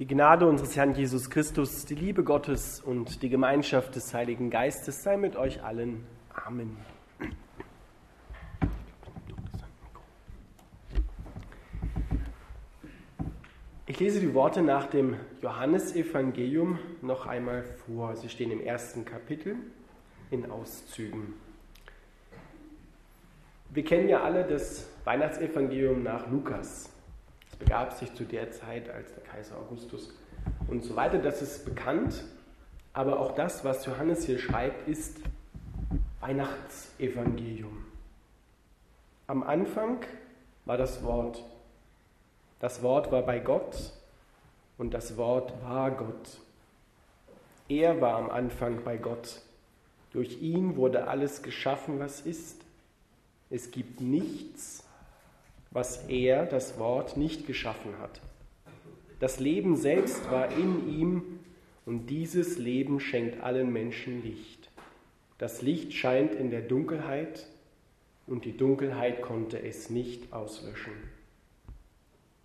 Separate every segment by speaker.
Speaker 1: Die Gnade unseres Herrn Jesus Christus, die Liebe Gottes und die Gemeinschaft des Heiligen Geistes sei mit euch allen. Amen. Ich lese die Worte nach dem Johannesevangelium noch einmal vor. Sie stehen im ersten Kapitel in Auszügen. Wir kennen ja alle das Weihnachtsevangelium nach Lukas. Es begab sich zu der Zeit, als der Kaiser Augustus und so weiter. Das ist bekannt. Aber auch das, was Johannes hier schreibt, ist Weihnachtsevangelium. Am Anfang war das Wort. Das Wort war bei Gott und das Wort war Gott. Er war am Anfang bei Gott. Durch ihn wurde alles geschaffen, was ist. Es gibt nichts, was er, das Wort, nicht geschaffen hat. Das Leben selbst war in ihm und dieses Leben schenkt allen Menschen Licht. Das Licht scheint in der Dunkelheit und die Dunkelheit konnte es nicht auslöschen.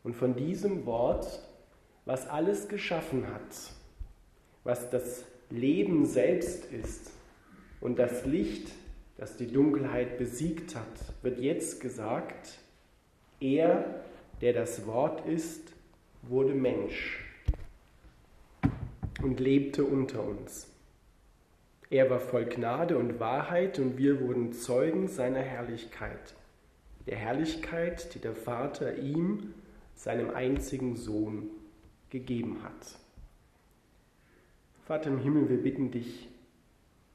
Speaker 1: Und von diesem Wort, was alles geschaffen hat, was das Leben selbst ist und das Licht, das die Dunkelheit besiegt hat, wird jetzt gesagt, er, der das Wort ist, wurde Mensch und lebte unter uns. Er war voll Gnade und Wahrheit und wir wurden Zeugen seiner Herrlichkeit, der Herrlichkeit, die der Vater ihm, seinem einzigen Sohn, gegeben hat. Vater im Himmel, wir bitten dich,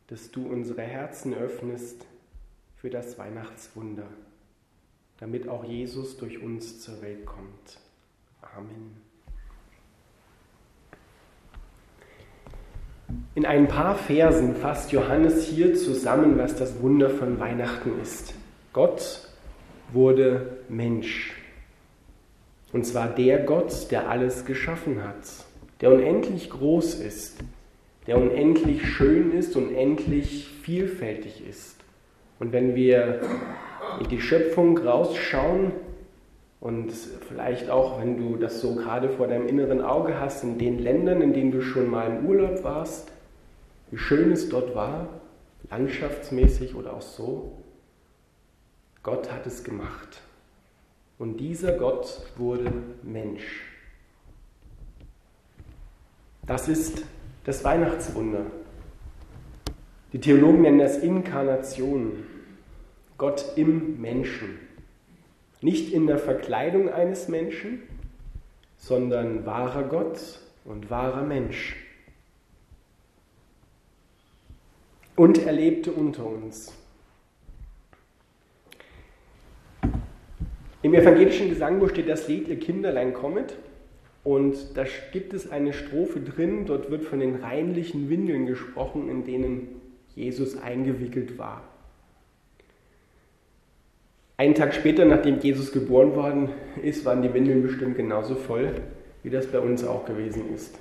Speaker 1: dass du unsere Herzen öffnest für das Weihnachtswunder damit auch Jesus durch uns zur Welt kommt. Amen. In ein paar Versen fasst Johannes hier zusammen, was das Wunder von Weihnachten ist. Gott wurde Mensch. Und zwar der Gott, der alles geschaffen hat, der unendlich groß ist, der unendlich schön ist, unendlich vielfältig ist. Und wenn wir in die Schöpfung rausschauen und vielleicht auch, wenn du das so gerade vor deinem inneren Auge hast, in den Ländern, in denen du schon mal im Urlaub warst, wie schön es dort war, landschaftsmäßig oder auch so. Gott hat es gemacht. Und dieser Gott wurde Mensch. Das ist das Weihnachtswunder. Die Theologen nennen das Inkarnation. Gott im Menschen. Nicht in der Verkleidung eines Menschen, sondern wahrer Gott und wahrer Mensch. Und er lebte unter uns. Im evangelischen Gesangbuch steht das Lied Ihr Kinderlein kommet. Und da gibt es eine Strophe drin, dort wird von den reinlichen Windeln gesprochen, in denen Jesus eingewickelt war. Einen Tag später, nachdem Jesus geboren worden ist, waren die Windeln bestimmt genauso voll, wie das bei uns auch gewesen ist.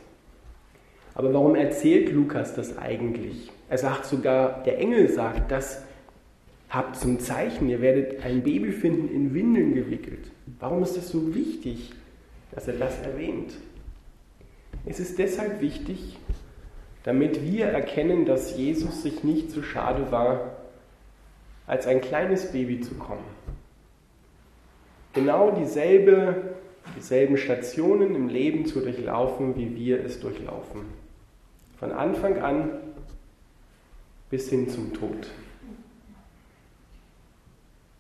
Speaker 1: Aber warum erzählt Lukas das eigentlich? Er sagt sogar, der Engel sagt, das habt zum Zeichen, ihr werdet ein Baby finden in Windeln gewickelt. Warum ist es so wichtig, dass er das erwähnt? Es ist deshalb wichtig, damit wir erkennen, dass Jesus sich nicht zu schade war, als ein kleines Baby zu kommen. Genau dieselbe, dieselben Stationen im Leben zu durchlaufen, wie wir es durchlaufen. Von Anfang an bis hin zum Tod.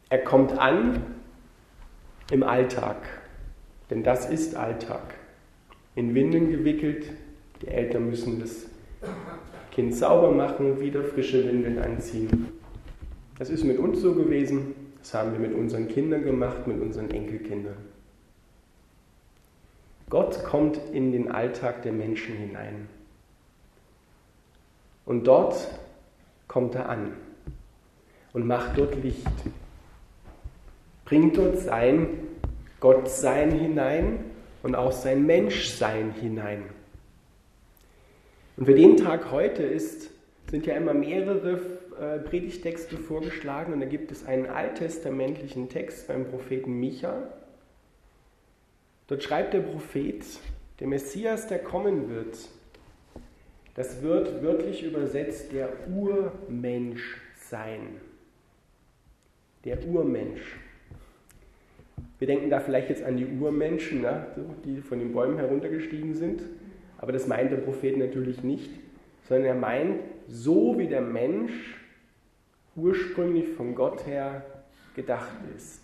Speaker 1: Er kommt an im Alltag, denn das ist Alltag. In Windeln gewickelt, die Eltern müssen das Kind sauber machen, wieder frische Windeln anziehen. Das ist mit uns so gewesen, das haben wir mit unseren Kindern gemacht, mit unseren Enkelkindern. Gott kommt in den Alltag der Menschen hinein. Und dort kommt er an und macht dort Licht. Bringt dort sein Gottsein hinein und auch sein Menschsein hinein. Und für den Tag heute ist, sind ja immer mehrere äh, Predigtexte vorgeschlagen und da gibt es einen alttestamentlichen Text beim Propheten Micha. Dort schreibt der Prophet, Der Messias, der kommen wird, das wird wörtlich übersetzt der Urmensch sein. Der Urmensch. Wir denken da vielleicht jetzt an die Urmenschen, ne, die von den Bäumen heruntergestiegen sind. Aber das meint der Prophet natürlich nicht, sondern er meint, so wie der Mensch ursprünglich von Gott her gedacht ist.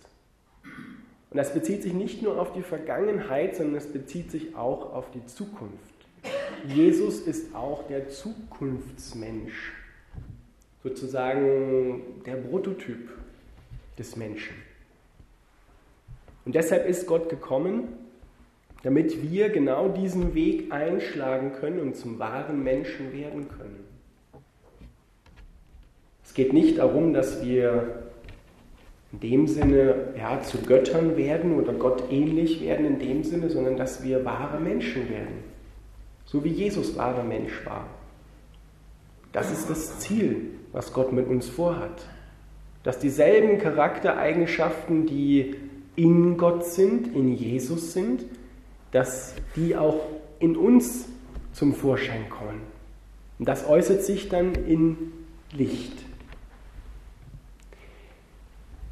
Speaker 1: Und das bezieht sich nicht nur auf die Vergangenheit, sondern es bezieht sich auch auf die Zukunft. Jesus ist auch der Zukunftsmensch, sozusagen der Prototyp des Menschen. Und deshalb ist Gott gekommen, damit wir genau diesen Weg einschlagen können und zum wahren Menschen werden können. Es geht nicht darum, dass wir in dem Sinne ja, zu Göttern werden oder Gott ähnlich werden in dem Sinne, sondern dass wir wahre Menschen werden. So wie Jesus wahrer Mensch war. Das ist das Ziel, was Gott mit uns vorhat. Dass dieselben Charaktereigenschaften, die in Gott sind, in Jesus sind, dass die auch in uns zum Vorschein kommen. Und das äußert sich dann in Licht.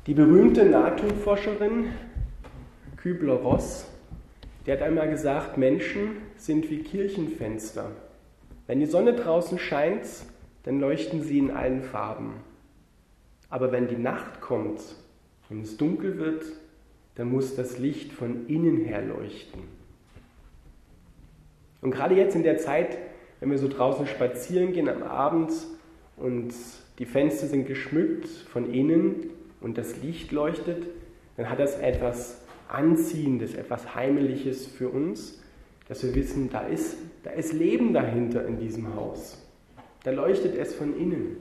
Speaker 1: Die berühmte Nahtoderforscherin Kübler-Ross, die hat einmal gesagt, Menschen sind wie Kirchenfenster. Wenn die Sonne draußen scheint, dann leuchten sie in allen Farben. Aber wenn die Nacht kommt, wenn es dunkel wird, dann muss das Licht von innen her leuchten. Und gerade jetzt in der Zeit, wenn wir so draußen spazieren gehen am Abend und die Fenster sind geschmückt von innen und das Licht leuchtet, dann hat das etwas Anziehendes, etwas Heimliches für uns, dass wir wissen, da ist, da ist Leben dahinter in diesem Haus. Da leuchtet es von innen.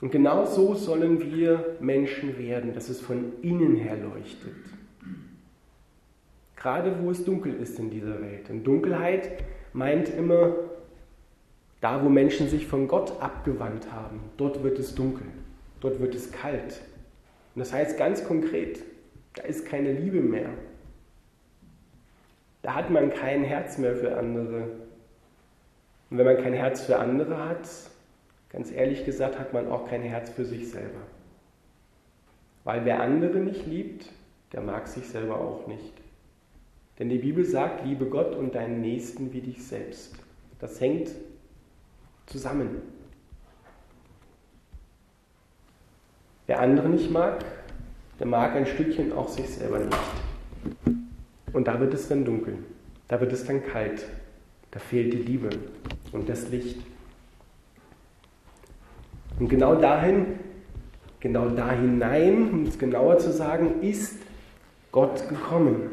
Speaker 1: Und genau so sollen wir Menschen werden, dass es von innen her leuchtet. Gerade wo es dunkel ist in dieser Welt. Und Dunkelheit meint immer, da wo Menschen sich von Gott abgewandt haben, dort wird es dunkel, dort wird es kalt. Und das heißt ganz konkret, da ist keine Liebe mehr. Da hat man kein Herz mehr für andere. Und wenn man kein Herz für andere hat, Ganz ehrlich gesagt hat man auch kein Herz für sich selber. Weil wer andere nicht liebt, der mag sich selber auch nicht. Denn die Bibel sagt, liebe Gott und deinen Nächsten wie dich selbst. Das hängt zusammen. Wer andere nicht mag, der mag ein Stückchen auch sich selber nicht. Und da wird es dann dunkel, da wird es dann kalt, da fehlt die Liebe und das Licht. Und genau dahin, genau da hinein, um es genauer zu sagen, ist Gott gekommen,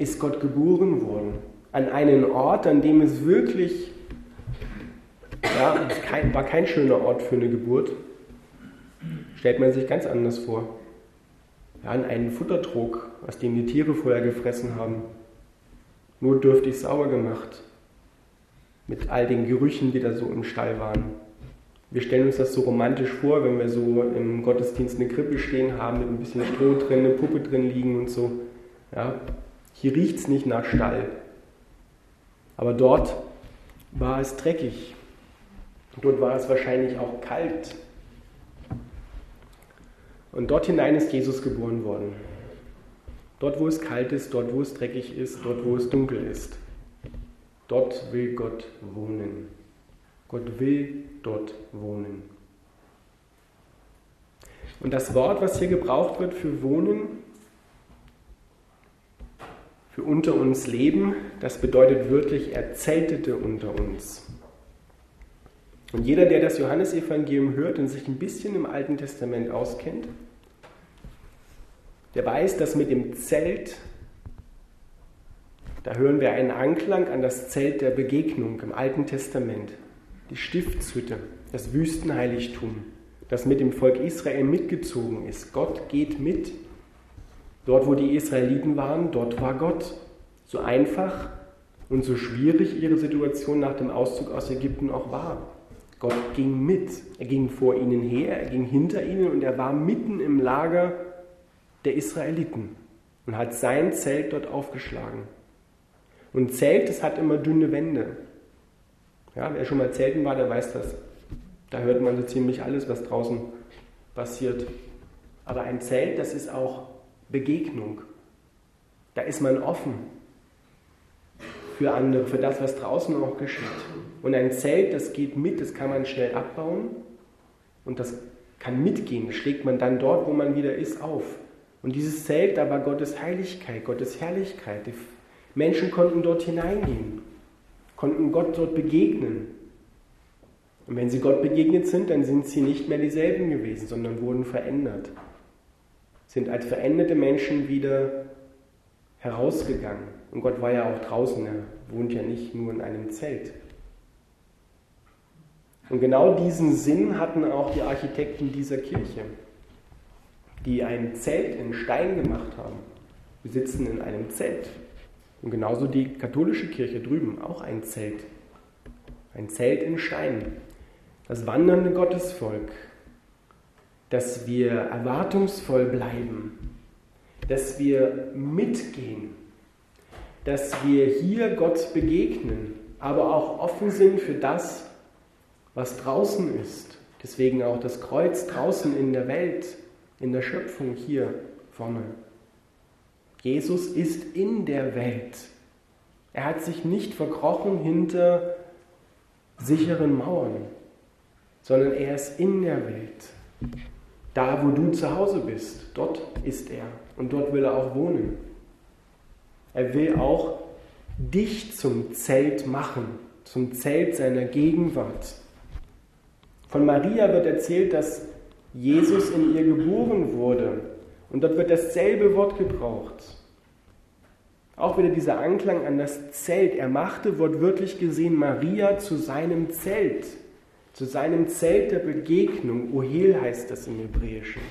Speaker 1: ist Gott geboren worden. An einen Ort, an dem es wirklich, ja, kein, war kein schöner Ort für eine Geburt. Stellt man sich ganz anders vor. Ja, an einen Futtertrog, aus dem die Tiere vorher gefressen haben. Nur dürftig sauer gemacht. Mit all den Gerüchen, die da so im Stall waren. Wir stellen uns das so romantisch vor, wenn wir so im Gottesdienst eine Krippe stehen haben, mit ein bisschen Stroh drin, eine Puppe drin liegen und so. Ja, hier riecht es nicht nach Stall. Aber dort war es dreckig. Dort war es wahrscheinlich auch kalt. Und dort hinein ist Jesus geboren worden. Dort, wo es kalt ist, dort, wo es dreckig ist, dort, wo es dunkel ist. Dort will Gott wohnen. Gott will dort wohnen. Und das Wort, was hier gebraucht wird für wohnen, für unter uns leben, das bedeutet wirklich, er zeltete unter uns. Und jeder, der das Johannesevangelium hört und sich ein bisschen im Alten Testament auskennt, der weiß, dass mit dem Zelt, da hören wir einen Anklang an das Zelt der Begegnung im Alten Testament die Stiftshütte, das Wüstenheiligtum, das mit dem Volk Israel mitgezogen ist. Gott geht mit. Dort, wo die Israeliten waren, dort war Gott. So einfach und so schwierig ihre Situation nach dem Auszug aus Ägypten auch war. Gott ging mit. Er ging vor ihnen her, er ging hinter ihnen und er war mitten im Lager der Israeliten und hat sein Zelt dort aufgeschlagen. Und Zelt, das hat immer dünne Wände. Ja, wer schon mal zelten war, der weiß das. Da hört man so ziemlich alles, was draußen passiert. Aber ein Zelt, das ist auch Begegnung. Da ist man offen für andere, für das, was draußen auch geschieht. Und ein Zelt, das geht mit, das kann man schnell abbauen und das kann mitgehen. Schlägt man dann dort, wo man wieder ist, auf. Und dieses Zelt, da war Gottes Heiligkeit, Gottes Herrlichkeit. Die Menschen konnten dort hineingehen, konnten Gott dort begegnen. Und wenn sie Gott begegnet sind, dann sind sie nicht mehr dieselben gewesen, sondern wurden verändert. Sind als veränderte Menschen wieder herausgegangen. Und Gott war ja auch draußen, er wohnt ja nicht nur in einem Zelt. Und genau diesen Sinn hatten auch die Architekten dieser Kirche, die ein Zelt in Stein gemacht haben. Wir sitzen in einem Zelt. Und genauso die katholische Kirche drüben, auch ein Zelt. Ein Zelt in Stein. Das wandernde Gottesvolk, dass wir erwartungsvoll bleiben, dass wir mitgehen, dass wir hier Gott begegnen, aber auch offen sind für das, was draußen ist. Deswegen auch das Kreuz draußen in der Welt, in der Schöpfung hier vorne. Jesus ist in der Welt. Er hat sich nicht verkrochen hinter sicheren Mauern, sondern er ist in der Welt. Da, wo du zu Hause bist, dort ist er und dort will er auch wohnen. Er will auch dich zum Zelt machen, zum Zelt seiner Gegenwart. Von Maria wird erzählt, dass Jesus in ihr geboren wurde. Und dort wird dasselbe Wort gebraucht. Auch wieder dieser Anklang an das Zelt. Er machte wortwörtlich gesehen Maria zu seinem Zelt, zu seinem Zelt der Begegnung. Ohel heißt das im Hebräischen.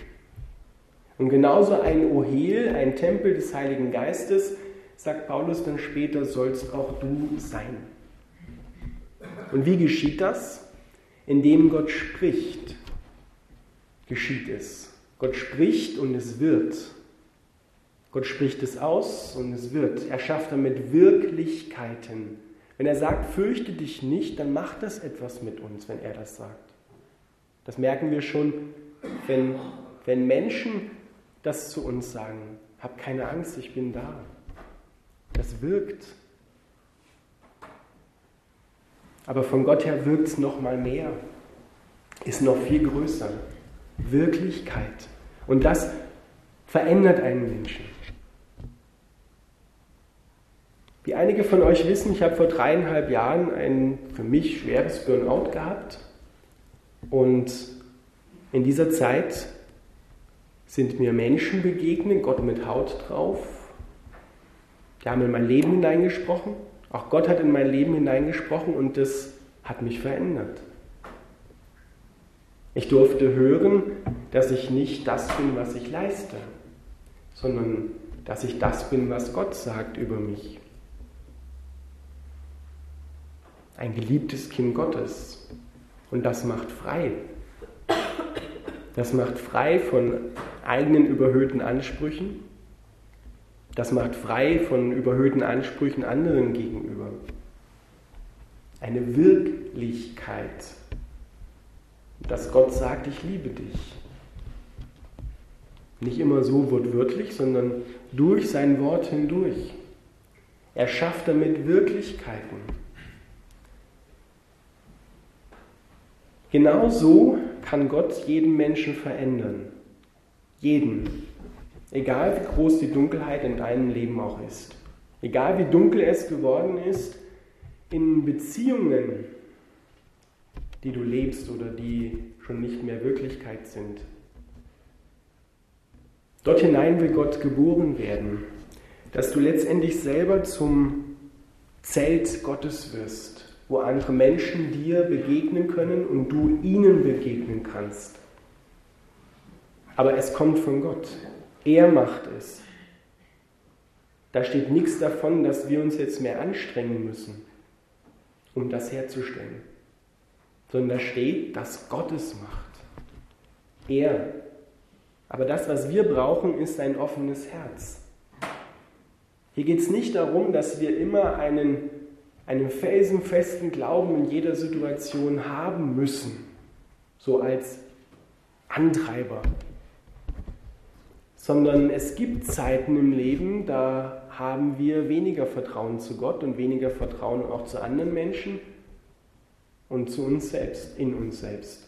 Speaker 1: Und genauso ein Ohel, ein Tempel des Heiligen Geistes, sagt Paulus dann später, sollst auch du sein. Und wie geschieht das? Indem Gott spricht, geschieht es. Gott spricht und es wird. Gott spricht es aus und es wird. Er schafft damit Wirklichkeiten. Wenn er sagt, fürchte dich nicht, dann macht das etwas mit uns, wenn er das sagt. Das merken wir schon, wenn, wenn Menschen das zu uns sagen. Hab keine Angst, ich bin da. Das wirkt. Aber von Gott her wirkt es noch mal mehr, ist noch viel größer. Wirklichkeit. Und das verändert einen Menschen. Wie einige von euch wissen, ich habe vor dreieinhalb Jahren ein für mich schweres Burnout gehabt. Und in dieser Zeit sind mir Menschen begegnet, Gott mit Haut drauf. Die haben in mein Leben hineingesprochen. Auch Gott hat in mein Leben hineingesprochen und das hat mich verändert. Ich durfte hören, dass ich nicht das bin, was ich leiste, sondern dass ich das bin, was Gott sagt über mich. Ein geliebtes Kind Gottes. Und das macht frei. Das macht frei von eigenen überhöhten Ansprüchen. Das macht frei von überhöhten Ansprüchen anderen gegenüber. Eine Wirklichkeit, dass Gott sagt, ich liebe dich. Nicht immer so wortwörtlich, sondern durch sein Wort hindurch. Er schafft damit Wirklichkeiten. Genau so kann Gott jeden Menschen verändern. Jeden. Egal wie groß die Dunkelheit in deinem Leben auch ist. Egal wie dunkel es geworden ist in Beziehungen, die du lebst oder die schon nicht mehr Wirklichkeit sind. Dort hinein will Gott geboren werden, dass du letztendlich selber zum Zelt Gottes wirst, wo andere Menschen dir begegnen können und du ihnen begegnen kannst. Aber es kommt von Gott. Er macht es. Da steht nichts davon, dass wir uns jetzt mehr anstrengen müssen, um das herzustellen sondern da steht, dass Gott es macht. Er. Aber das, was wir brauchen, ist ein offenes Herz. Hier geht es nicht darum, dass wir immer einen, einen felsenfesten Glauben in jeder Situation haben müssen, so als Antreiber, sondern es gibt Zeiten im Leben, da haben wir weniger Vertrauen zu Gott und weniger Vertrauen auch zu anderen Menschen und zu uns selbst, in uns selbst.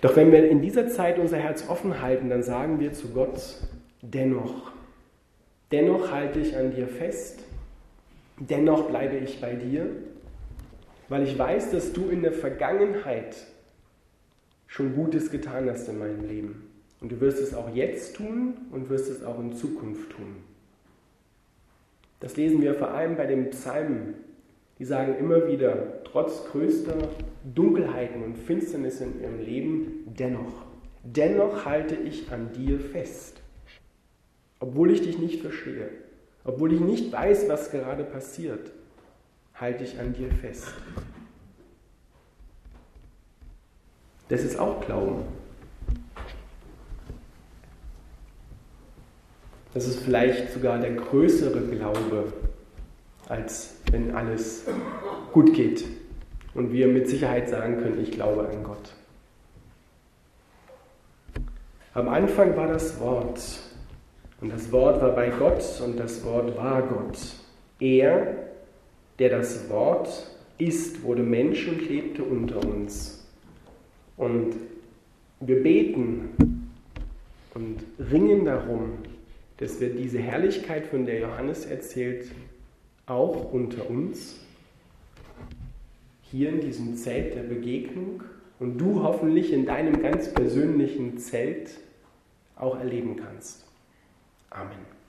Speaker 1: Doch wenn wir in dieser Zeit unser Herz offen halten, dann sagen wir zu Gott, dennoch, dennoch halte ich an dir fest, dennoch bleibe ich bei dir, weil ich weiß, dass du in der Vergangenheit schon Gutes getan hast in meinem Leben. Und du wirst es auch jetzt tun und wirst es auch in Zukunft tun. Das lesen wir vor allem bei den Psalmen. Die sagen immer wieder, trotz größter Dunkelheiten und Finsternis in ihrem Leben, dennoch, dennoch halte ich an dir fest. Obwohl ich dich nicht verstehe, obwohl ich nicht weiß, was gerade passiert, halte ich an dir fest. Das ist auch Glauben. Das ist vielleicht sogar der größere Glaube, als wenn alles gut geht und wir mit Sicherheit sagen können, ich glaube an Gott. Am Anfang war das Wort und das Wort war bei Gott und das Wort war Gott. Er, der das Wort ist, wurde Mensch und lebte unter uns. Und wir beten und ringen darum, dass wir diese Herrlichkeit, von der Johannes erzählt, auch unter uns, hier in diesem Zelt der Begegnung und du hoffentlich in deinem ganz persönlichen Zelt auch erleben kannst. Amen.